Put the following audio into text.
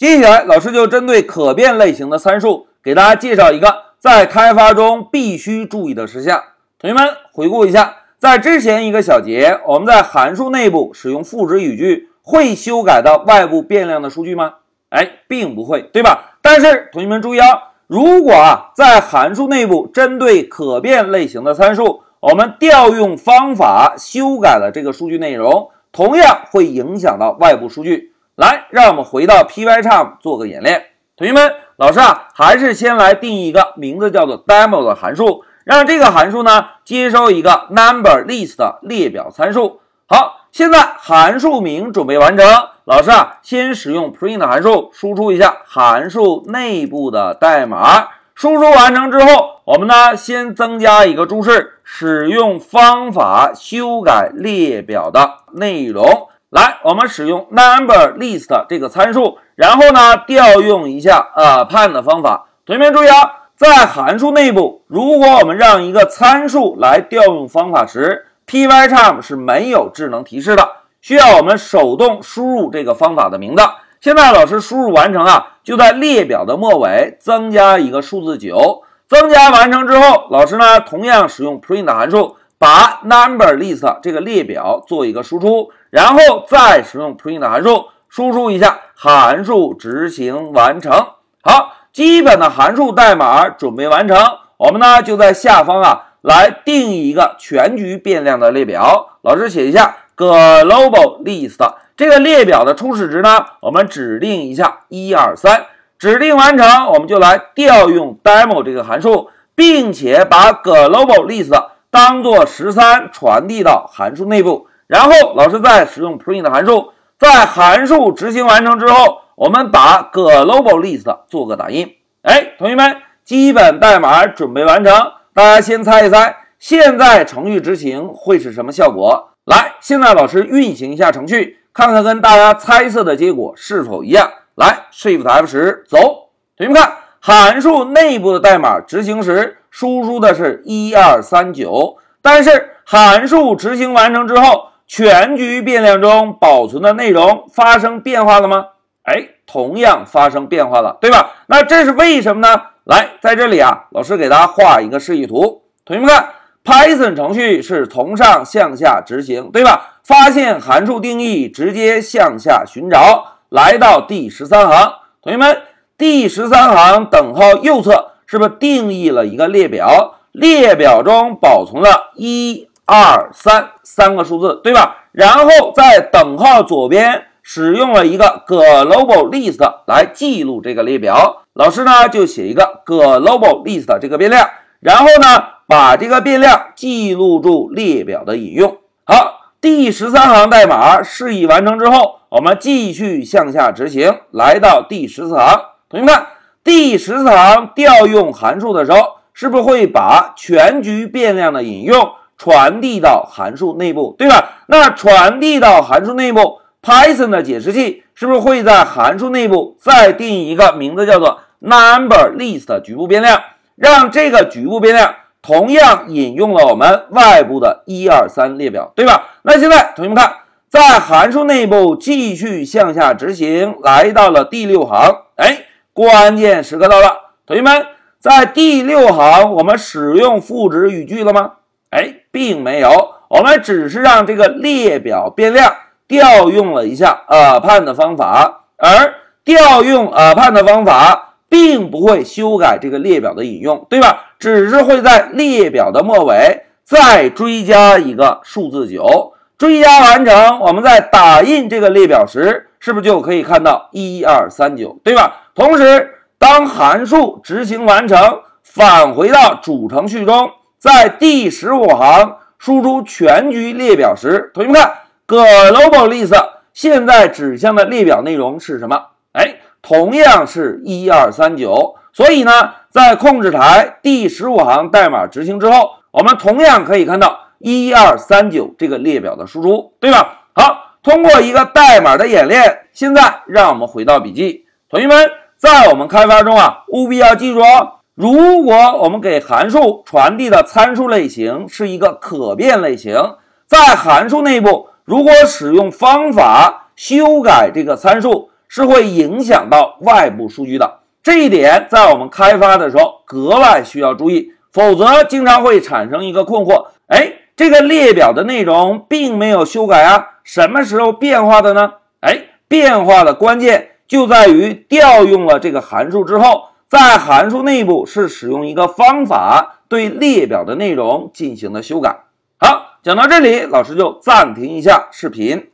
接下来，老师就针对可变类型的参数，给大家介绍一个在开发中必须注意的事项。同学们回顾一下，在之前一个小节，我们在函数内部使用赋值语句，会修改到外部变量的数据吗？哎，并不会，对吧？但是同学们注意啊，如果啊在函数内部针对可变类型的参数，我们调用方法修改了这个数据内容，同样会影响到外部数据。来，让我们回到 Pycharm 做个演练。同学们，老师啊，还是先来定义一个名字叫做 demo 的函数，让这个函数呢接收一个 number list 的列表参数。好，现在函数名准备完成，老师啊，先使用 print 函数输出一下函数内部的代码。输出完成之后，我们呢先增加一个注释，使用方法修改列表的内容。来，我们使用 number list 这个参数，然后呢，调用一下 append 的方法。同学们注意啊，在函数内部，如果我们让一个参数来调用方法时，Pycharm 是没有智能提示的，需要我们手动输入这个方法的名字。现在老师输入完成啊，就在列表的末尾增加一个数字九。增加完成之后，老师呢同样使用 print 函数。把 number list 这个列表做一个输出，然后再使用 print 函数输出一下函数执行完成。好，基本的函数代码准备完成，我们呢就在下方啊来定义一个全局变量的列表。老师写一下 global list 这个列表的初始值呢，我们指定一下一二三，指定完成，我们就来调用 demo 这个函数，并且把 global list。当做十三传递到函数内部，然后老师再使用 print 函数，在函数执行完成之后，我们把 global list 做个打印。哎，同学们，基本代码准备完成，大家先猜一猜，现在程序执行会是什么效果？来，现在老师运行一下程序，看看跟大家猜测的结果是否一样。来，Shift F 十，走。同学们看，函数内部的代码执行时。输出的是一二三九，但是函数执行完成之后，全局变量中保存的内容发生变化了吗？哎，同样发生变化了，对吧？那这是为什么呢？来，在这里啊，老师给大家画一个示意图。同学们看，Python 程序是从上向下执行，对吧？发现函数定义，直接向下寻找，来到第十三行。同学们，第十三行等号右侧。是不是定义了一个列表？列表中保存了一二三三个数字，对吧？然后在等号左边使用了一个 global list 来记录这个列表。老师呢就写一个 global list 这个变量，然后呢把这个变量记录住列表的引用。好，第十三行代码示意完成之后，我们继续向下执行，来到第十四行，同学们。第十四行调用函数的时候，是不是会把全局变量的引用传递到函数内部，对吧？那传递到函数内部，Python 的解释器是不是会在函数内部再定一个名字叫做 number list 的局部变量，让这个局部变量同样引用了我们外部的一二三列表，对吧？那现在同学们看，在函数内部继续向下执行，来到了第六行，哎。关键时刻到了，同学们，在第六行我们使用赋值语句了吗？哎，并没有，我们只是让这个列表变量调用了一下 append 的方法，而调用 append 的方法并不会修改这个列表的引用，对吧？只是会在列表的末尾再追加一个数字九，追加完成，我们在打印这个列表时，是不是就可以看到一二三九，对吧？同时，当函数执行完成，返回到主程序中，在第十五行输出全局列表时，同学们看，global list 现在指向的列表内容是什么？哎，同样是一二三九。所以呢，在控制台第十五行代码执行之后，我们同样可以看到一二三九这个列表的输出，对吧？好，通过一个代码的演练，现在让我们回到笔记，同学们。在我们开发中啊，务必要记住哦。如果我们给函数传递的参数类型是一个可变类型，在函数内部，如果使用方法修改这个参数，是会影响到外部数据的。这一点在我们开发的时候格外需要注意，否则经常会产生一个困惑：哎，这个列表的内容并没有修改啊，什么时候变化的呢？哎，变化的关键就在于调用了这个函数之后，在函数内部是使用一个方法对列表的内容进行了修改。好，讲到这里，老师就暂停一下视频。